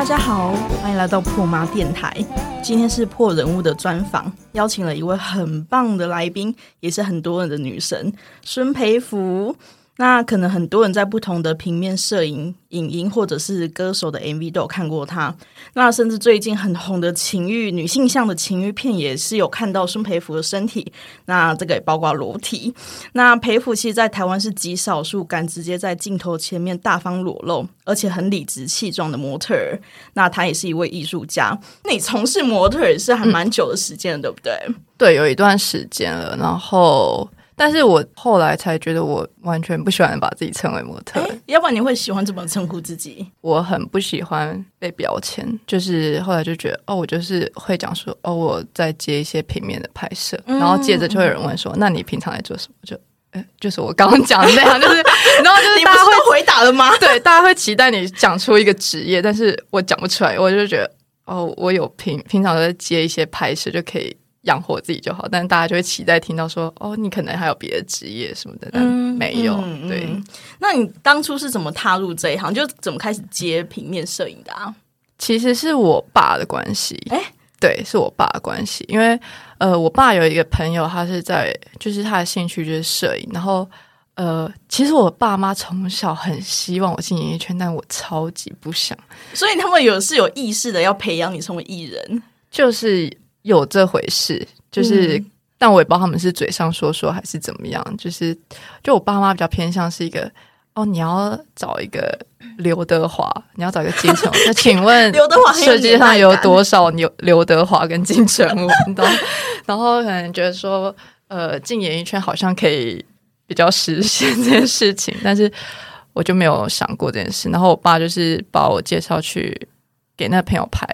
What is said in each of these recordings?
大家好，欢迎来到破妈电台。今天是破人物的专访，邀请了一位很棒的来宾，也是很多人的女神孙培福。那可能很多人在不同的平面摄影、影音或者是歌手的 MV 都有看过他。那甚至最近很红的情欲女性向的情欲片，也是有看到孙培福的身体。那这个也包括裸体。那培福其实，在台湾是极少数敢直接在镜头前面大方裸露，而且很理直气壮的模特儿。那他也是一位艺术家。那你从事模特儿是还蛮久的时间，对不对？对，有一段时间了。然后。但是我后来才觉得，我完全不喜欢把自己称为模特。要不然你会喜欢怎么称呼自己？我很不喜欢被标签，就是后来就觉得，哦，我就是会讲说，哦，我在接一些平面的拍摄，然后接着就会有人问说，那你平常在做什么？就，就是我刚刚讲的那样，就是，然后就是大家会回答了吗？对，大家会期待你讲出一个职业，但是我讲不出来，我就觉得，哦，我有平平常在接一些拍摄就可以。养活自己就好，但是大家就会期待听到说，哦，你可能还有别的职业什么的，但没有。对，那你当初是怎么踏入这一行？就怎么开始接平面摄影的啊？其实是我爸的关系，哎，对，是我爸的关系。因为呃，我爸有一个朋友，他是在，就是他的兴趣就是摄影。然后呃，其实我爸妈从小很希望我进演艺圈，但我超级不想。所以他们有是有意识的要培养你成为艺人，就是。有这回事，就是，但我也不知道他们是嘴上说说还是怎么样。就是，就我爸妈比较偏向是一个，哦，你要找一个刘德华，你要找一个金城。那请问，刘德华世界上有多少刘刘德华跟金城武？然后可能觉得说，呃，进演艺圈好像可以比较实现这件事情，但是我就没有想过这件事。然后我爸就是把我介绍去给那个朋友拍。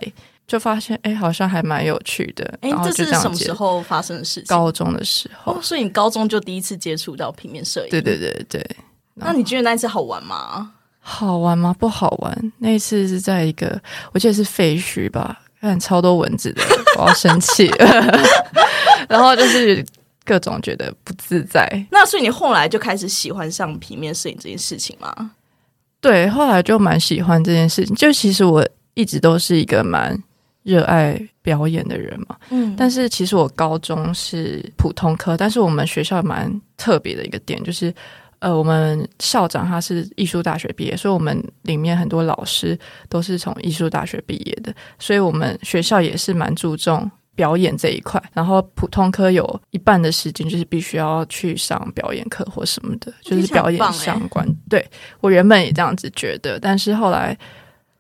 就发现哎，好像还蛮有趣的。哎，这是什么时候发生的事情？高中的时候。所以你高中就第一次接触到平面摄影？对对对对。那你觉得那一次好玩吗？好玩吗？不好玩。那一次是在一个，我记得是废墟吧，看超多蚊子的，我要生气。然后就是各种觉得不自在。那所以你后来就开始喜欢上平面摄影这件事情吗？对，后来就蛮喜欢这件事情。就其实我一直都是一个蛮。热爱表演的人嘛，嗯，但是其实我高中是普通科，但是我们学校蛮特别的一个点就是，呃，我们校长他是艺术大学毕业，所以我们里面很多老师都是从艺术大学毕业的，所以我们学校也是蛮注重表演这一块。然后普通科有一半的时间就是必须要去上表演课或什么的，就是表演相关。对我原本也这样子觉得，但是后来。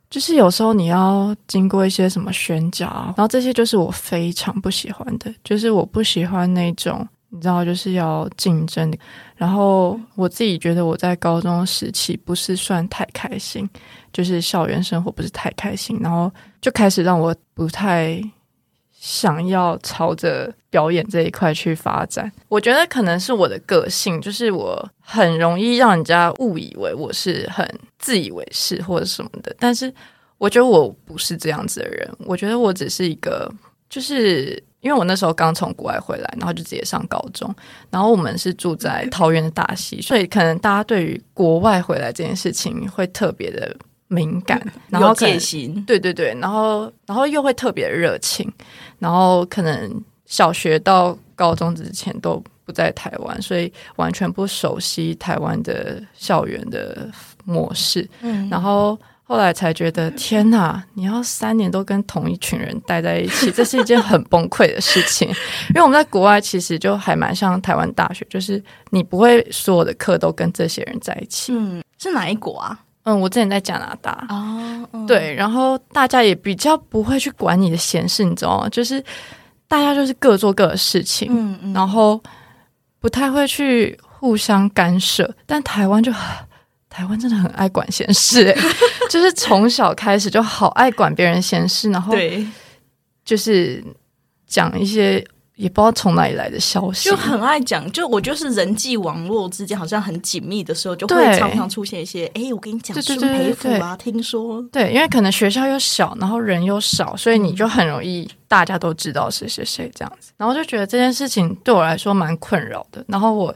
就是有时候你要经过一些什么宣讲，然后这些就是我非常不喜欢的，就是我不喜欢那种你知道，就是要竞争。然后我自己觉得我在高中时期不是算太开心，就是校园生活不是太开心，然后就开始让我不太。想要朝着表演这一块去发展，我觉得可能是我的个性，就是我很容易让人家误以为我是很自以为是或者什么的。但是我觉得我不是这样子的人，我觉得我只是一个，就是因为我那时候刚从国外回来，然后就直接上高中，然后我们是住在桃园的大溪，所以可能大家对于国外回来这件事情会特别的。敏感，然后戒心，对对对，然后然后又会特别热情，然后可能小学到高中之前都不在台湾，所以完全不熟悉台湾的校园的模式。嗯，然后后来才觉得，天哪！你要三年都跟同一群人待在一起，这是一件很崩溃的事情。因为我们在国外其实就还蛮像台湾大学，就是你不会所有的课都跟这些人在一起。嗯，是哪一国啊？嗯，我之前在加拿大哦，对，然后大家也比较不会去管你的闲事，你知道吗？就是大家就是各做各的事情，嗯嗯，然后不太会去互相干涉。但台湾就台湾真的很爱管闲事，就是从小开始就好爱管别人闲事，然后对，就是讲一些。也不知道从哪里来的消息，就很爱讲。就我就是人际网络之间好像很紧密的时候，就会常常出现一些。哎，我跟你讲，孙培福啊，听说对，因为可能学校又小，然后人又少，所以你就很容易大家都知道谁谁谁这样子。然后就觉得这件事情对我来说蛮困扰的。然后我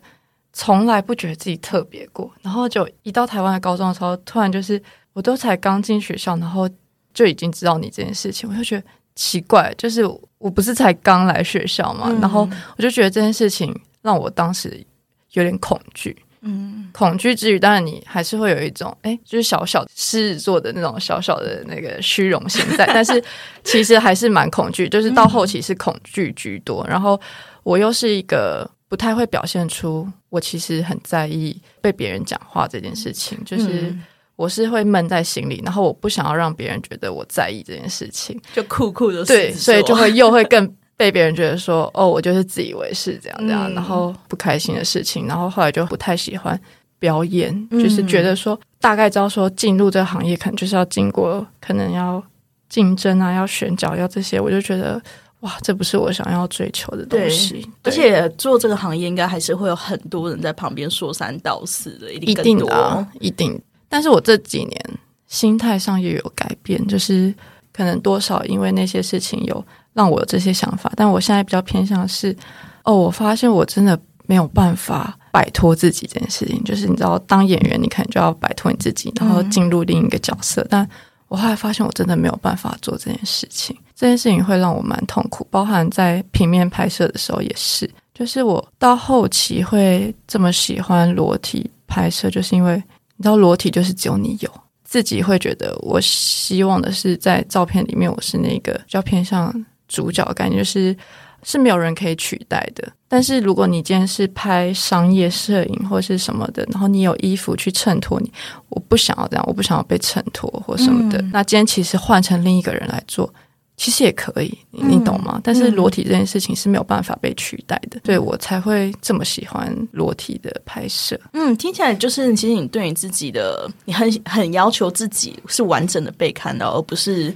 从来不觉得自己特别过。然后就一到台湾的高中的时候，突然就是我都才刚进学校，然后就已经知道你这件事情，我就觉得奇怪，就是我不是才刚来学校嘛，然后我就觉得这件事情让我当时有点恐惧。嗯，恐惧之余，当然你还是会有一种，哎，就是小小狮子座的那种小小的那个虚荣心在，但是其实还是蛮恐惧，就是到后期是恐惧居多。然后我又是一个不太会表现出我其实很在意被别人讲话这件事情，就是我是会闷在心里，然后我不想要让别人觉得我在意这件事情，就酷酷的对，所以就会 又会更。被别人觉得说哦，我就是自以为是这样这样，然后不开心的事情，然后后来就不太喜欢表演，就是觉得说大概知道说进入这个行业可能就是要经过，可能要竞争啊，要选角，要这些，我就觉得哇，这不是我想要追求的东西。而且做这个行业应该还是会有很多人在旁边说三道四的，一定的，一定。但是我这几年心态上也有改变，就是可能多少因为那些事情有。让我有这些想法，但我现在比较偏向是，哦，我发现我真的没有办法摆脱自己这件事情。就是你知道，当演员，你可能就要摆脱你自己，然后进入另一个角色。但我后来发现，我真的没有办法做这件事情。这件事情会让我蛮痛苦，包含在平面拍摄的时候也是。就是我到后期会这么喜欢裸体拍摄，就是因为你知道，裸体就是只有你有。自己会觉得，我希望的是在照片里面，我是那个比较偏向。主角感觉就是是没有人可以取代的。但是如果你今天是拍商业摄影或是什么的，然后你有衣服去衬托你，我不想要这样，我不想要被衬托或什么的。那今天其实换成另一个人来做，其实也可以，你懂吗？但是裸体这件事情是没有办法被取代的，对我才会这么喜欢裸体的拍摄。嗯，听起来就是其实你对你自己的，你很很要求自己是完整的被看到，而不是。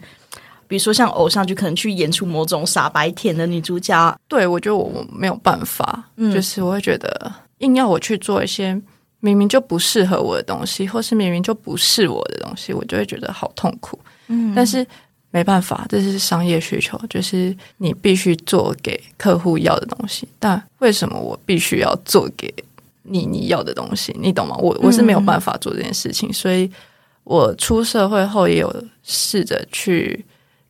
比如说像偶像剧，可能去演出某种傻白甜的女主角，对我觉得我没有办法，就是我会觉得硬要我去做一些明明就不适合我的东西，或是明明就不是我的东西，我就会觉得好痛苦。嗯，但是没办法，这是商业需求，就是你必须做给客户要的东西。但为什么我必须要做给你你要的东西？你懂吗？我我是没有办法做这件事情，所以我出社会后也有试着去。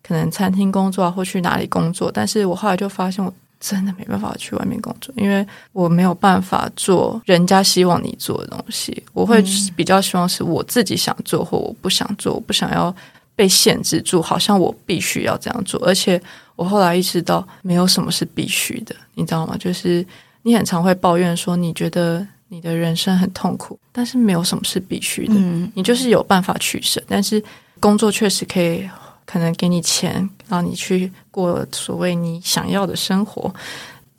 可能餐厅工作啊，或去哪里工作，但是我后来就发现，我真的没办法去外面工作，因为我没有办法做人家希望你做的东西。我会比较希望是我自己想做，或我不想做，我不想要被限制住，好像我必须要这样做。而且我后来意识到，没有什么是必须的，你知道吗？就是你很常会抱怨说，你觉得你的人生很痛苦，但是没有什么是必须的，你就是有办法取舍。但是工作确实可以。可能给你钱，让你去过所谓你想要的生活，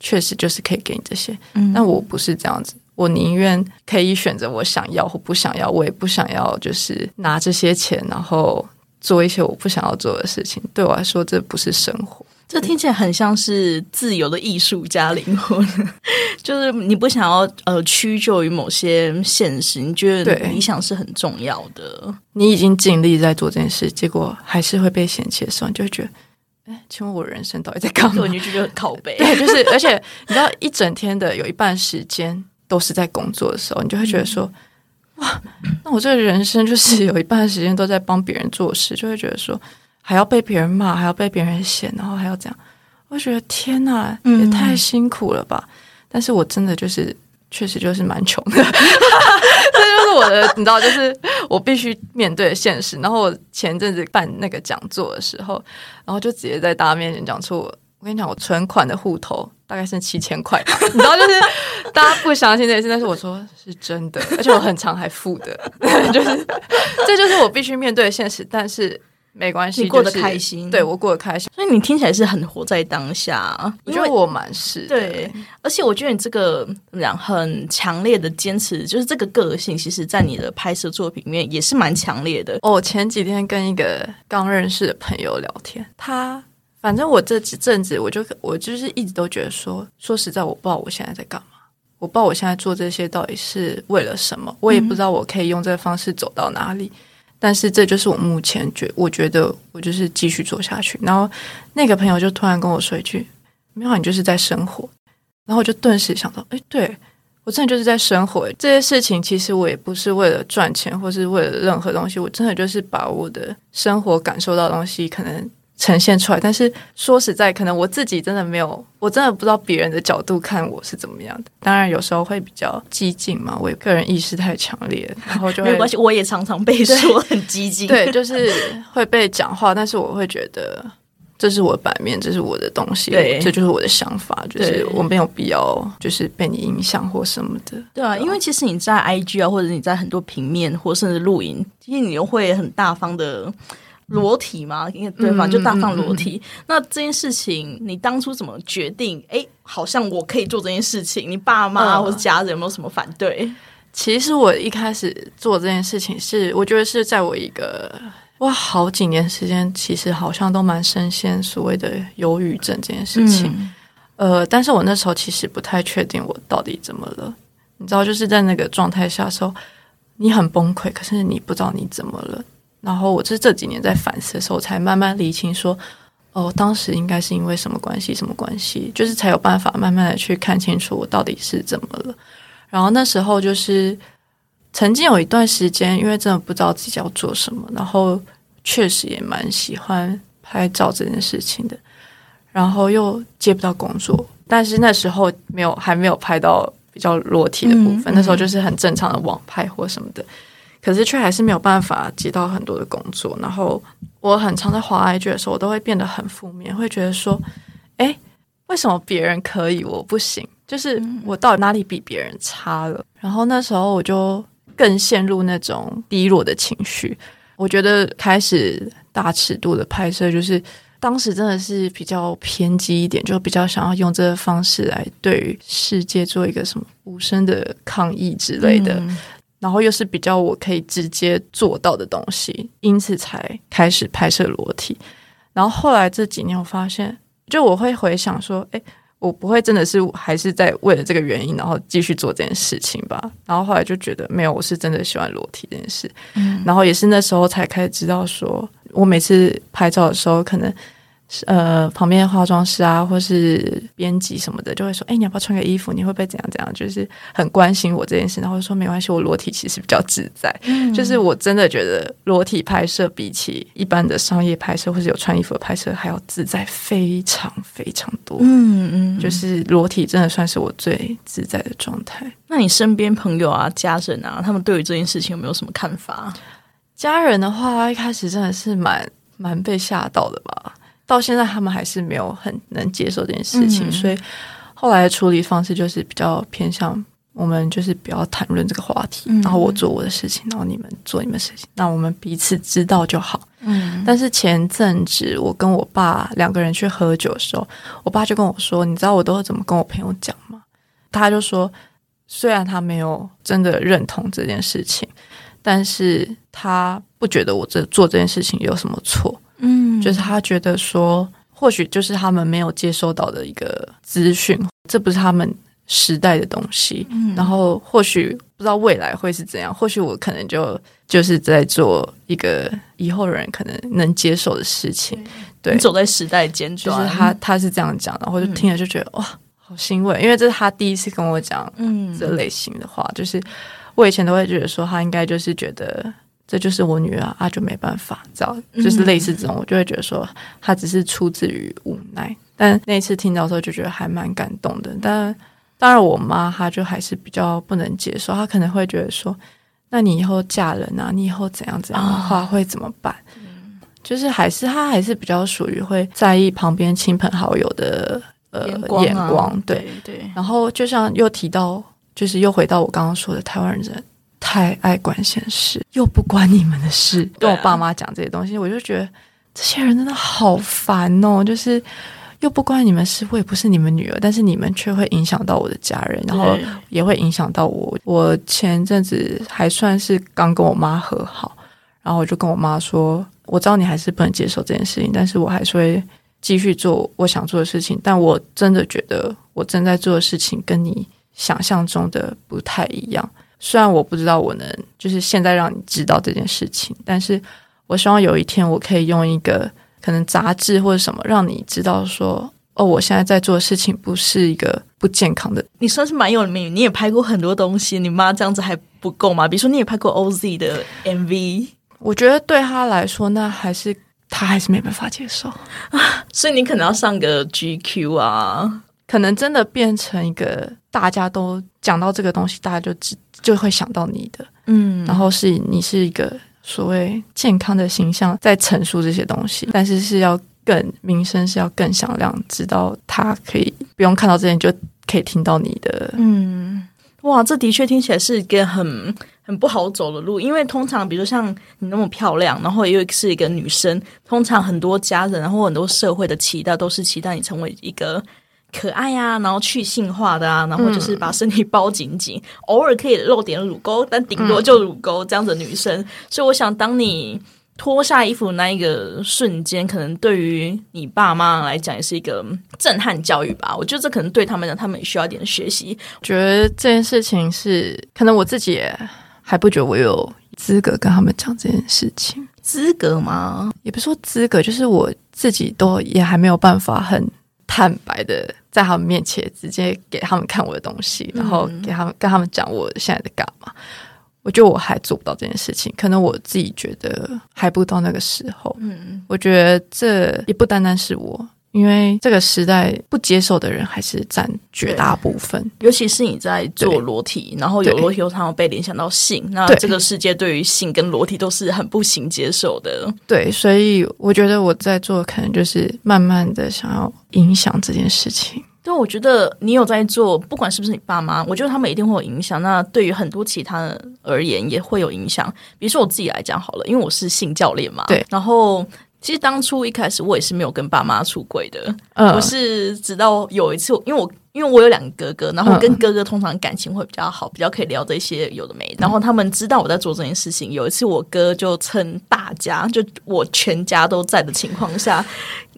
确实就是可以给你这些。嗯，但我不是这样子，我宁愿可以选择我想要或不想要，我也不想要就是拿这些钱，然后做一些我不想要做的事情。对我来说，这不是生活。这听起来很像是自由的艺术家灵魂，就是你不想要呃屈就于某些现实，你觉得理想是很重要的。你已经尽力在做这件事，结果还是会被嫌弃的时候，你就会觉得，哎，请问我人生到底在干嘛？你就觉得很靠背。对，就是而且你知道，一整天的有一半时间都是在工作的时候，你就会觉得说，哇，那我这个人生就是有一半时间都在帮别人做事，就会觉得说。还要被别人骂，还要被别人嫌，然后还要这样，我觉得天哪，也太辛苦了吧！但是我真的就是，确实就是蛮穷的，这就是我的，你知道，就是我必须面对现实。然后我前阵子办那个讲座的时候，然后就直接在大家面前讲出我，我跟你讲，我存款的户头大概剩七千块，你知道，就是大家不相信这件事，但是我说是真的，而且我很常还负的，就是这就是我必须面对的现实，但是。没关系，你过得开心，对我过得开心，所以你听起来是很活在当下。我觉得我蛮是，对，而且我觉得你这个怎很强烈的坚持，就是这个个性，其实在你的拍摄作品里面也是蛮强烈的。哦，前几天跟一个刚认识的朋友聊天，他反正我这几阵子，我就我就是一直都觉得说，说实在，我不知道我现在在干嘛，我不知道我现在做这些到底是为了什么，我也不知道我可以用这个方式走到哪里。但是这就是我目前觉，我觉得我就是继续做下去。然后那个朋友就突然跟我说一句：“没有，你就是在生活。”然后我就顿时想到：“哎，对我真的就是在生活这些事情，其实我也不是为了赚钱，或是为了任何东西，我真的就是把我的生活感受到东西可能呈现出来。但是说实在，可能我自己真的没有，我真的不知道别人的角度看我是怎么样的。当然有时候会比较激进嘛，我个人意识太强烈，然后就没关系，我也常常被说 很激进，对，就是会被讲话，但是我会觉得。这是我的版面，这是我的东西，对，这就是我的想法，就是我没有必要就是被你影响或什么的。对啊，因为其实你在 IG 啊，或者你在很多平面或甚至录影，其实你又会很大方的裸体嘛，因为对方就大放裸体。那这件事情，你当初怎么决定？哎，好像我可以做这件事情，你爸妈或者家人有没有什么反对？其实我一开始做这件事情，是我觉得是在我一个。哇，好几年时间，其实好像都蛮深陷所谓的忧郁症这件事情。呃，但是我那时候其实不太确定我到底怎么了。你知道，就是在那个状态下时候，你很崩溃，可是你不知道你怎么了。然后我是这几年在反思的时候，才慢慢理清说，哦，当时应该是因为什么关系，什么关系，就是才有办法慢慢的去看清楚我到底是怎么了。然后那时候就是。曾经有一段时间，因为真的不知道自己要做什么，然后确实也蛮喜欢拍照这件事情的，然后又接不到工作，但是那时候没有还没有拍到比较裸体的部分，那时候就是很正常的网拍或什么的，可是却还是没有办法接到很多的工作。然后我很常在滑 IG 的时候，我都会变得很负面，会觉得说，哎，为什么别人可以我不行？就是我到底哪里比别人差了？然后那时候我就。更陷入那种低落的情绪，我觉得开始大尺度的拍摄，就是当时真的是比较偏激一点，就比较想要用这个方式来对于世界做一个什么无声的抗议之类的，然后又是比较我可以直接做到的东西，因此才开始拍摄裸体。然后后来这几年，我发现，就我会回想说，哎。我不会真的是还是在为了这个原因，然后继续做这件事情吧。然后后来就觉得没有，我是真的喜欢裸体这件事。嗯，然后也是那时候才开始知道，说我每次拍照的时候，可能。呃，旁边的化妆师啊，或是编辑什么的，就会说：“哎，你要不要穿个衣服？你会不会怎样怎样？”就是很关心我这件事，然后说：“没关系，我裸体其实比较自在。”就是我真的觉得裸体拍摄比起一般的商业拍摄或者有穿衣服的拍摄还要自在非常非常多。嗯嗯，就是裸体真的算是我最自在的状态。那你身边朋友啊、家人啊，他们对于这件事情有没有什么看法？家人的话，一开始真的是蛮蛮被吓到的吧。到现在，他们还是没有很能接受这件事情，所以后来的处理方式就是比较偏向我们就是不要谈论这个话题，然后我做我的事情，然后你们做你们事情，那我们彼此知道就好。嗯。但是前阵子我跟我爸两个人去喝酒的时候，我爸就跟我说：“你知道我都是怎么跟我朋友讲吗？”他就说：“虽然他没有真的认同这件事情，但是他不觉得我这做这件事情有什么错。”嗯，就是他觉得说，或许就是他们没有接收到的一个资讯，这不是他们时代的东西。嗯，然后或许不知道未来会是怎样，或许我可能就就是在做一个以后人可能能接受的事情。对，走在时代尖端，就是他他是这样讲然后就听了就觉得哇，好欣慰，因为这是他第一次跟我讲嗯这类型的话，就是我以前都会觉得说他应该就是觉得。这就是我女儿啊，就没办法，知道，就是类似这种，我就会觉得说，她只是出自于无奈。但那次听到的时候，就觉得还蛮感动的。但当然，我妈她就还是比较不能接受，她可能会觉得说，那你以后嫁人啊，你以后怎样怎样的话会怎么办？就是还是她还是比较属于会在意旁边亲朋好友的呃眼光，对对。然后就像又提到，就是又回到我刚刚说的台湾人。太爱管闲事，又不关你们的事。跟我爸妈讲这些东西，我就觉得这些人真的好烦哦。就是又不关你们事，我也不是你们女儿，但是你们却会影响到我的家人，然后也会影响到我。我前阵子还算是刚跟我妈和好，然后我就跟我妈说，我知道你还是不能接受这件事情，但是我还是会继续做我想做的事情。但我真的觉得我正在做的事情跟你想象中的不太一样。虽然我不知道我能就是现在让你知道这件事情，但是我希望有一天我可以用一个可能杂志或者什么让你知道说哦，我现在在做的事情不是一个不健康的。你算是蛮有名，你也拍过很多东西，你妈这样子还不够吗？比如说你也拍过 OZ 的 MV，我觉得对他来说，那还是他还是没办法接受啊，所以你可能要上个 GQ 啊，可能真的变成一个大家都讲到这个东西，大家就只就会想到你的，嗯，然后是你是一个所谓健康的形象在陈述这些东西，但是是要。更名声是要更响亮，直到他可以不用看到这些就可以听到你的。嗯，哇，这的确听起来是一个很很不好走的路，因为通常比如像你那么漂亮，然后又是一个女生，通常很多家人然后很多社会的期待都是期待你成为一个可爱啊，然后去性化的啊，然后就是把身体包紧紧，偶尔可以露点乳沟，但顶多就乳沟这样的女生。所以我想，当你。脱下衣服那一个瞬间，可能对于你爸妈来讲也是一个震撼教育吧。我觉得这可能对他们讲，他们也需要一点学习。觉得这件事情是，可能我自己还不觉得我有资格跟他们讲这件事情。资格吗？也不是说资格，就是我自己都也还没有办法很坦白的在他们面前直接给他们看我的东西，然后给他们跟他们讲我现在在干嘛。我觉得我还做不到这件事情，可能我自己觉得还不到那个时候。嗯，我觉得这也不单单是我，因为这个时代不接受的人还是占绝大部分。尤其是你在做裸体，然后有裸体又常常被联想到性，那这个世界对于性跟裸体都是很不行接受的。对，所以我觉得我在做，可能就是慢慢的想要影响这件事情。对，我觉得你有在做，不管是不是你爸妈，我觉得他们一定会有影响。那对于很多其他人而言，也会有影响。比如说我自己来讲好了，因为我是性教练嘛。对。然后，其实当初一开始我也是没有跟爸妈出轨的。嗯。我是直到有一次，因为我因为我有两个哥哥，然后跟哥哥通常感情会比较好，比较可以聊这些有的没。然后他们知道我在做这件事情。有一次，我哥就趁大家就我全家都在的情况下。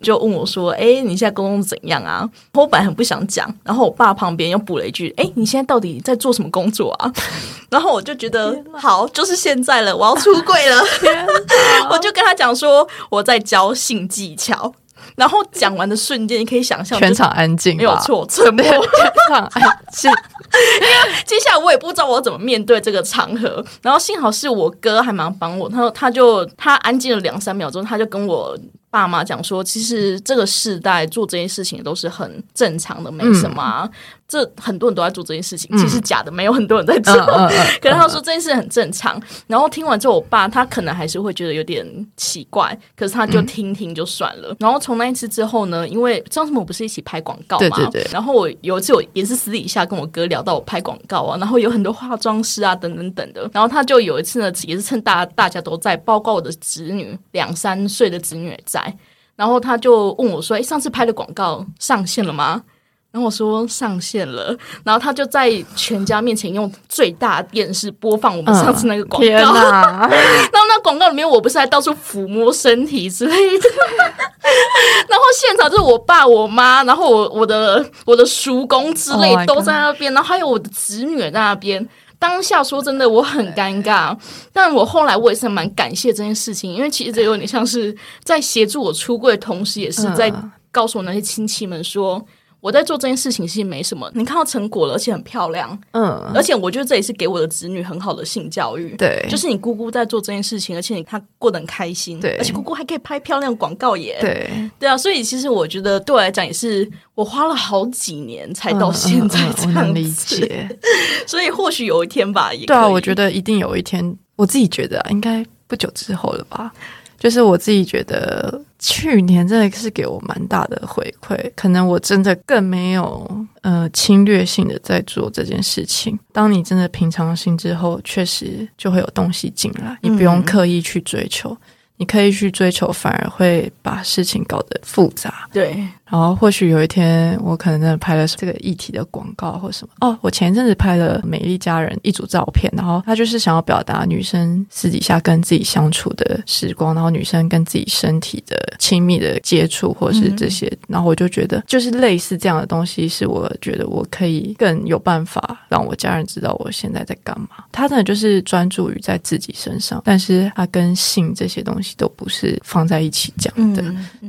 就问我说：“哎，你现在工作怎样啊？”我本来很不想讲，然后我爸旁边又补了一句：“哎，你现在到底在做什么工作啊？” 然后我就觉得好，就是现在了，我要出柜了。我就跟他讲说我在教性技巧，然后讲完的瞬间，你可以想象全场安静，没有错，沉默，全场安静。因为接下来我也不知道我怎么面对这个场合，然后幸好是我哥还蛮帮我，他说他就他安静了两三秒钟，他就跟我。爸妈讲说，其实这个世代做这些事情都是很正常的，没什么。这很多人都在做这件事情，其实假的，没有很多人在做。可是他说这件事很正常。然后听完之后，我爸他可能还是会觉得有点奇怪，可是他就听听就算了。然后从那一次之后呢，因为张什么不是一起拍广告嘛？然后我有一次我也是私底下跟我哥聊到我拍广告啊，然后有很多化妆师啊等等等的。然后他就有一次呢，也是趁大大家都在，包括我的侄女两三岁的侄女也在，然后他就问我说：“哎，上次拍的广告上线了吗？”然后我说上线了，然后他就在全家面前用最大电视播放我们上次那个广告。然后那广告里面我不是还到处抚摸身体之类的，然后现场就是我爸、我妈，然后我我的我的叔公之类都在那边，然后还有我的侄女在那边。当下说真的，我很尴尬，但我后来我也是蛮感谢这件事情，因为其实这有点像是在协助我出柜的同时，也是在告诉我那些亲戚们说。我在做这件事情其实没什么，你看到成果了，而且很漂亮，嗯，而且我觉得这也是给我的子女很好的性教育，对，就是你姑姑在做这件事情，而且你她过得很开心，对，而且姑姑还可以拍漂亮广告耶，对，对啊，所以其实我觉得对我来讲也是，我花了好几年才到现在这样理解，所以或许有一天吧，也对啊，我觉得一定有一天，我自己觉得啊应该不久之后了吧。就是我自己觉得，去年真的是给我蛮大的回馈。可能我真的更没有呃侵略性的在做这件事情。当你真的平常心之后，确实就会有东西进来，你不用刻意去追求。你可以去追求，反而会把事情搞得复杂。对，然后或许有一天，我可能真的拍了这个议题的广告或什么。哦，我前一阵子拍了美丽家人一组照片，然后他就是想要表达女生私底下跟自己相处的时光，然后女生跟自己身体的亲密的接触，或是这些。然后我就觉得，就是类似这样的东西，是我觉得我可以更有办法让我家人知道我现在在干嘛。他真的就是专注于在自己身上，但是他跟性这些东西。都不是放在一起讲的，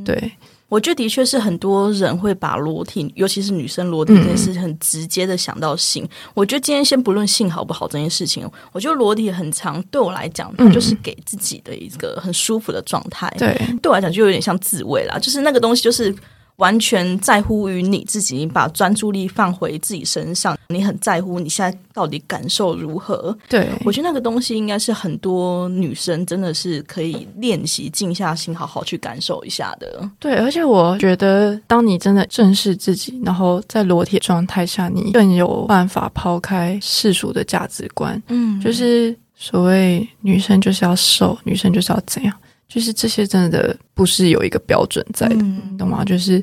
对，我觉得的确是很多人会把裸体，尤其是女生裸体这件事，很直接的想到性。我觉得今天先不论性好不好这件事情，我觉得裸体很长，对我来讲，它就是给自己的一个很舒服的状态。对，对我来讲就有点像自慰啦，就是那个东西就是。完全在乎于你自己，你把专注力放回自己身上，你很在乎你现在到底感受如何？对我觉得那个东西应该是很多女生真的是可以练习静下心，好好去感受一下的。对，而且我觉得，当你真的正视自己，然后在裸体状态下，你更有办法抛开世俗的价值观。嗯，就是所谓女生就是要瘦，女生就是要怎样。就是这些真的不是有一个标准在的，懂吗？就是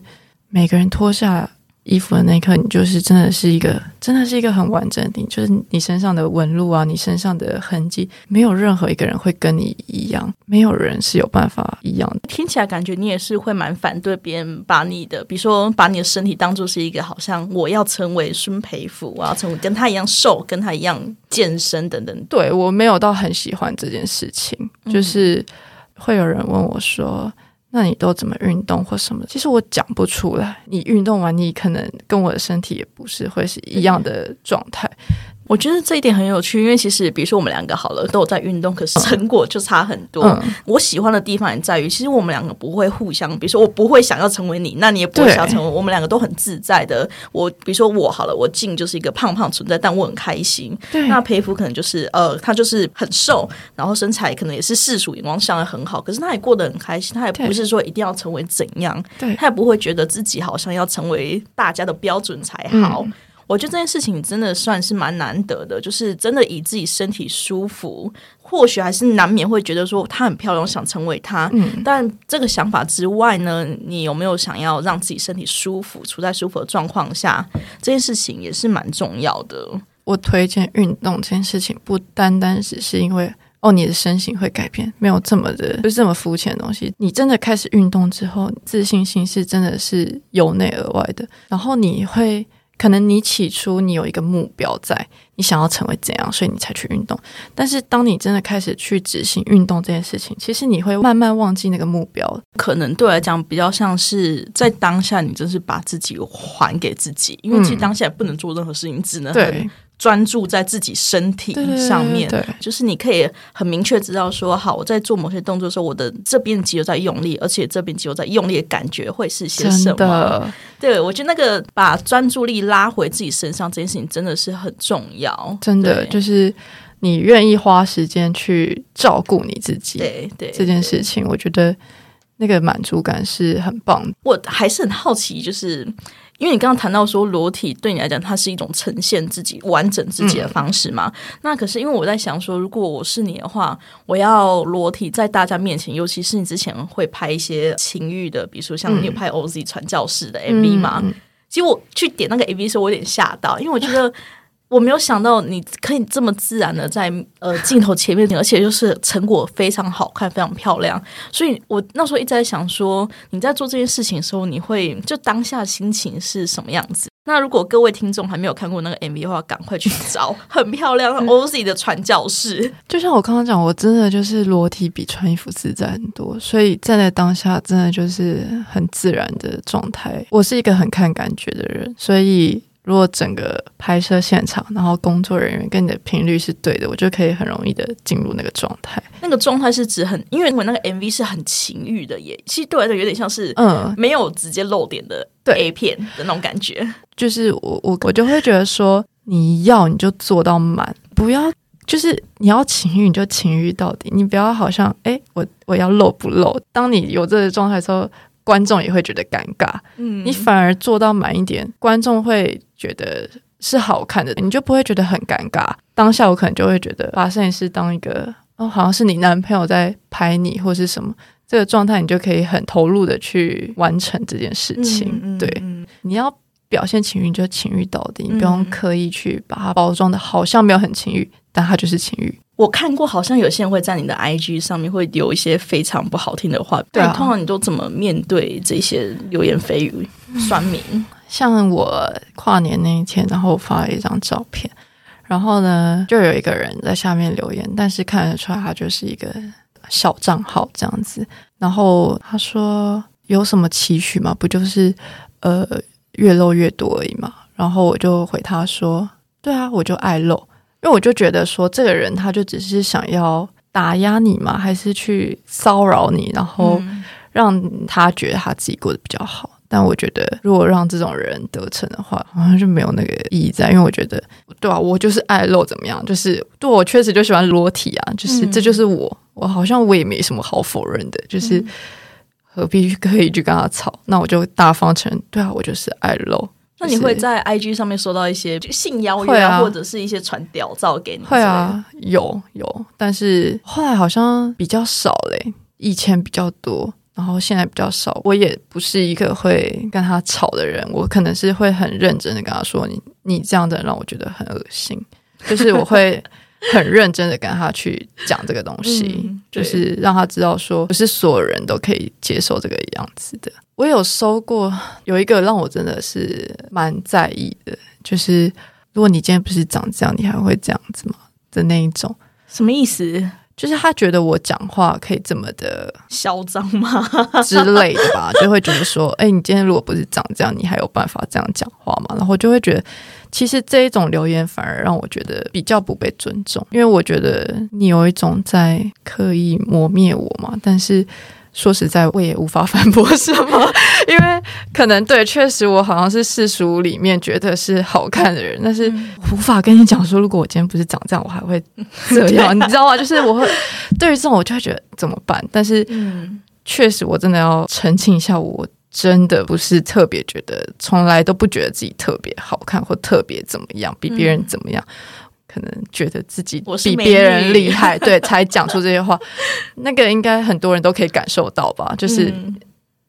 每个人脱下衣服的那一刻，你就是真的是一个，真的是一个很完整的。就是你身上的纹路啊，你身上的痕迹，没有任何一个人会跟你一样，没有人是有办法一样的。听起来感觉你也是会蛮反对别人把你的，比如说把你的身体当做是一个，好像我要成为孙培福，我要成为跟他一样瘦，跟他一样健身等等。对我没有到很喜欢这件事情，就是。会有人问我说：“那你都怎么运动或什么？”其实我讲不出来。你运动完，你可能跟我的身体也不是会是一样的状态。我觉得这一点很有趣，因为其实比如说我们两个好了都有在运动，可是成果就差很多。我喜欢的地方也在于，其实我们两个不会互相，比如说我不会想要成为你，那你也不会想要成为我们两个都很自在的。我比如说我好了，我静就是一个胖胖存在，但我很开心。那培福可能就是呃，他就是很瘦，然后身材可能也是世俗眼光上的很好，可是他也过得很开心。他也不是说一定要成为怎样，他也不会觉得自己好像要成为大家的标准才好。我觉得这件事情真的算是蛮难得的，就是真的以自己身体舒服，或许还是难免会觉得说她很漂亮，想成为她。嗯，但这个想法之外呢，你有没有想要让自己身体舒服，处在舒服的状况下，这件事情也是蛮重要的。我推荐运动这件事情，不单单只是因为哦你的身形会改变，没有这么的，就是这么肤浅的东西。你真的开始运动之后，自信心是真的是由内而外的，然后你会。可能你起初你有一个目标在，你想要成为怎样，所以你才去运动。但是当你真的开始去执行运动这件事情，其实你会慢慢忘记那个目标。可能对我来讲，比较像是在当下，你真是把自己还给自己，因为其实当下不能做任何事情，只能对。专注在自己身体上面，对就是你可以很明确知道说，好，我在做某些动作的时候，我的这边肌肉在用力，而且这边肌肉在用力的感觉会是些什么？对我觉得那个把专注力拉回自己身上这件事情真的是很重要，真的就是你愿意花时间去照顾你自己，对对，这件事情我觉得那个满足感是很棒。我还是很好奇，就是。因为你刚刚谈到说裸体对你来讲，它是一种呈现自己完整自己的方式嘛？那可是因为我在想说，如果我是你的话，我要裸体在大家面前，尤其是你之前会拍一些情欲的，比如说像你有拍 OZ 传教士的 MV 嘛？其实我去点那个 MV 时候，我有点吓到，因为我觉得。我没有想到你可以这么自然的在呃镜头前面，而且就是成果非常好看，非常漂亮。所以我那时候一直在想说，你在做这件事情的时候，你会就当下心情是什么样子？那如果各位听众还没有看过那个 MV 的话，赶快去找，很漂亮，OZ 的传教士。就像我刚刚讲，我真的就是裸体比穿衣服自在很多，所以站在当下真的就是很自然的状态。我是一个很看感觉的人，所以。如果整个拍摄现场，然后工作人员跟你的频率是对的，我就可以很容易的进入那个状态。那个状态是指很，因为我那个 MV 是很情欲的耶，其实对我来说有点像是嗯，没有直接露点的 A 片的那种感觉。就是我我我就会觉得说，你要你就做到满，不要就是你要情欲你就情欲到底，你不要好像哎我我要露不露。当你有这个状态的时候。观众也会觉得尴尬，嗯，你反而做到满一点，观众会觉得是好看的，你就不会觉得很尴尬。当下我可能就会觉得把摄影师当一个哦，好像是你男朋友在拍你或是什么这个状态，你就可以很投入的去完成这件事情。对，你要表现情欲就情欲到底，你不用刻意去把它包装的好像没有很情欲，但它就是情欲。我看过，好像有些人会在你的 IG 上面会留一些非常不好听的话。对，通常你都怎么面对这些流言蜚语、酸民？像我跨年那一天，然后发了一张照片，然后呢，就有一个人在下面留言，但是看得出来他就是一个小账号这样子。然后他说：“有什么期许吗？不就是呃越露越多而已嘛。然后我就回他说：“对啊，我就爱露，因为我就觉得说这个人他就只是想要打压你嘛，还是去骚扰你，然后让他觉得他自己过得比较好。但我觉得如果让这种人得逞的话，好像就没有那个意义在，因为我觉得对啊，我就是爱露怎么样？就是对我确实就喜欢裸体啊，就是这就是我，我好像我也没什么好否认的，就是何必可以去跟他吵？那我就大方承认，对啊，我就是爱露。”那你会在 IG 上面收到一些性邀约啊，或者是一些传屌照给你？会啊，有有，但是后来好像比较少嘞，以前比较多，然后现在比较少。我也不是一个会跟他吵的人，我可能是会很认真的跟他说：“你你这样的让我觉得很恶心。”就是我会。很认真的跟他去讲这个东西，就是让他知道说，不是所有人都可以接受这个样子的。我有收过有一个让我真的是蛮在意的，就是如果你今天不是长这样，你还会这样子吗？的那一种，什么意思？就是他觉得我讲话可以这么的嚣张吗之类的吧？就会觉得说，哎，你今天如果不是长这样，你还有办法这样讲话吗？然后就会觉得。其实这一种留言反而让我觉得比较不被尊重，因为我觉得你有一种在刻意磨灭我嘛。但是说实在，我也无法反驳什么，因为可能对，确实我好像是世俗里面觉得是好看的人，但是无法跟你讲说，如果我今天不是长这样，我还会这样，你知道吗？就是我会对于这种，我就会觉得怎么办？但是确实，我真的要澄清一下我。真的不是特别觉得，从来都不觉得自己特别好看或特别怎么样，比别人怎么样，可能觉得自己比别人厉害，对，才讲出这些话。那个应该很多人都可以感受到吧，就是。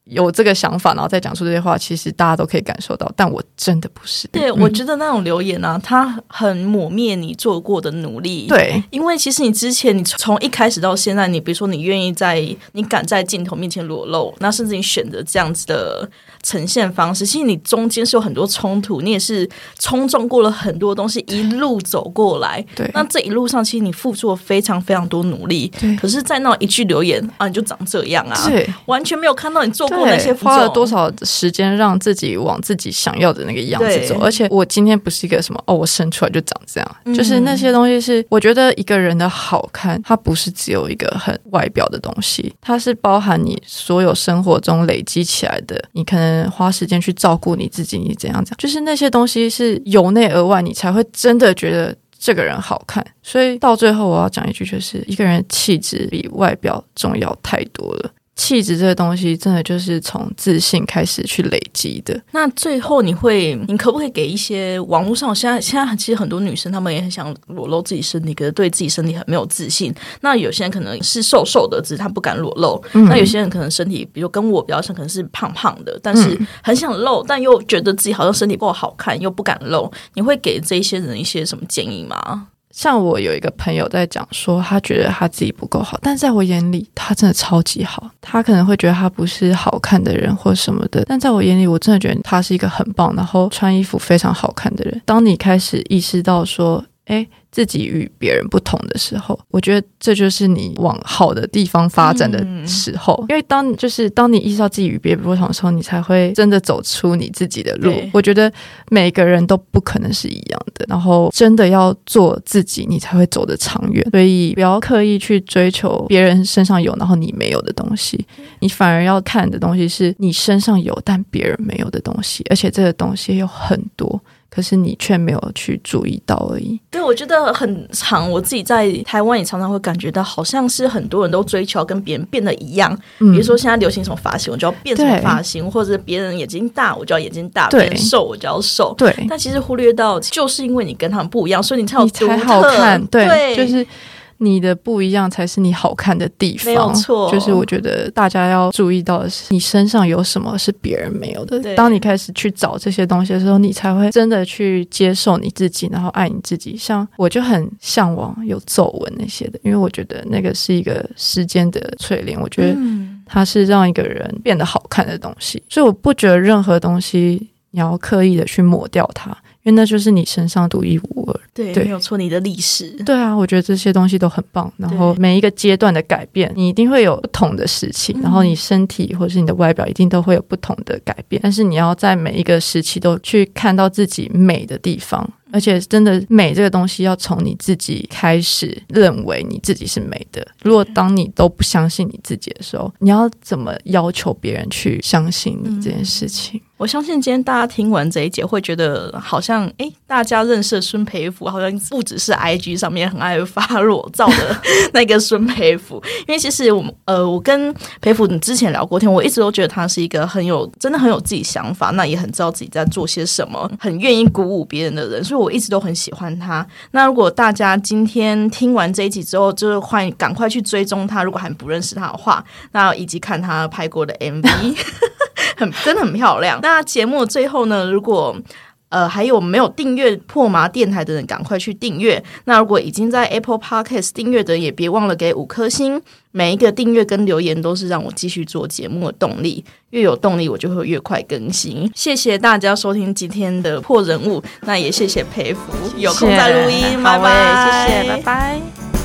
有这个想法，然后再讲出这些话，其实大家都可以感受到，但我真的不是。对，我觉得那种留言呢，它很抹灭你做过的努力。对，因为其实你之前，你从一开始到现在，你比如说你愿意在，你敢在镜头面前裸露，那甚至你选择这样子的呈现方式，其实你中间是有很多冲突，你也是冲撞过了很多东西，一路走过来。对，那这一路上，其实你付出了非常非常多努力。对，可是，在那一句留言啊，你就长这样啊，对，完全没有看到你做。对，花了多少时间让自己往自己想要的那个样子走？而且我今天不是一个什么哦，我生出来就长这样，就是那些东西是我觉得一个人的好看，它不是只有一个很外表的东西，它是包含你所有生活中累积起来的。你可能花时间去照顾你自己，你怎样怎样？就是那些东西是由内而外，你才会真的觉得这个人好看。所以到最后，我要讲一句，就是一个人气质比外表重要太多了。气质这个东西，真的就是从自信开始去累积的。那最后，你会，你可不可以给一些网络上，现在现在其实很多女生，她们也很想裸露自己身体，可是对自己身体很没有自信。那有些人可能是瘦瘦的，只是她不敢裸露；那有些人可能身体，比如跟我比较像，可能是胖胖的，但是很想露，但又觉得自己好像身体不好看，又不敢露。你会给这些人一些什么建议吗？像我有一个朋友在讲说，他觉得他自己不够好，但在我眼里，他真的超级好。他可能会觉得他不是好看的人或什么的，但在我眼里，我真的觉得他是一个很棒，然后穿衣服非常好看的人。当你开始意识到说，哎。自己与别人不同的时候，我觉得这就是你往好的地方发展的时候。因为当就是当你意识到自己与别人不同的时候，你才会真的走出你自己的路。我觉得每个人都不可能是一样的，然后真的要做自己，你才会走得长远。所以不要刻意去追求别人身上有然后你没有的东西，你反而要看的东西是你身上有但别人没有的东西，而且这个东西有很多。可是你却没有去注意到而已。对，我觉得很长。我自己在台湾也常常会感觉到，好像是很多人都追求跟别人变得一样。比如说现在流行什么发型，我就要变什么发型；或者别人眼睛大，我就要眼睛大；别人瘦，我就要瘦。对。但其实忽略到，就是因为你跟他们不一样，所以你才有才好看。对，就是。你的不一样才是你好看的地方，没有错。就是我觉得大家要注意到的是，你身上有什么是别人没有的。当你开始去找这些东西的时候，你才会真的去接受你自己，然后爱你自己。像我就很向往有皱纹那些的，因为我觉得那个是一个时间的淬炼。我觉得它是让一个人变得好看的东西，所以我不觉得任何东西你要刻意的去抹掉它。因为那就是你身上独一无二。对，没有错，你的历史。对啊，我觉得这些东西都很棒。然后每一个阶段的改变，你一定会有不同的事情。然后你身体或者是你的外表，一定都会有不同的改变。但是你要在每一个时期都去看到自己美的地方。而且，真的美这个东西要从你自己开始认为你自己是美的。如果当你都不相信你自己的时候，你要怎么要求别人去相信你这件事情？我相信今天大家听完这一节，会觉得好像哎，大家认识孙培福，好像不只是 IG 上面很爱发裸照的那个孙培福。因为其实我呃，我跟培福你之前聊过天，我一直都觉得他是一个很有真的很有自己想法，那也很知道自己在做些什么，很愿意鼓舞别人的人。所以我一直都很喜欢他。那如果大家今天听完这一集之后，就是快赶快去追踪他，如果还不认识他的话，那以及看他拍过的 MV。很真的很漂亮。那节目最后呢？如果呃还有没有订阅破麻电台的人，赶快去订阅。那如果已经在 Apple Podcast 订阅的，也别忘了给五颗星。每一个订阅跟留言都是让我继续做节目的动力。越有动力，我就会越快更新。谢谢大家收听今天的破人物，那也谢谢佩服。有空再录音，拜拜，谢谢，拜拜。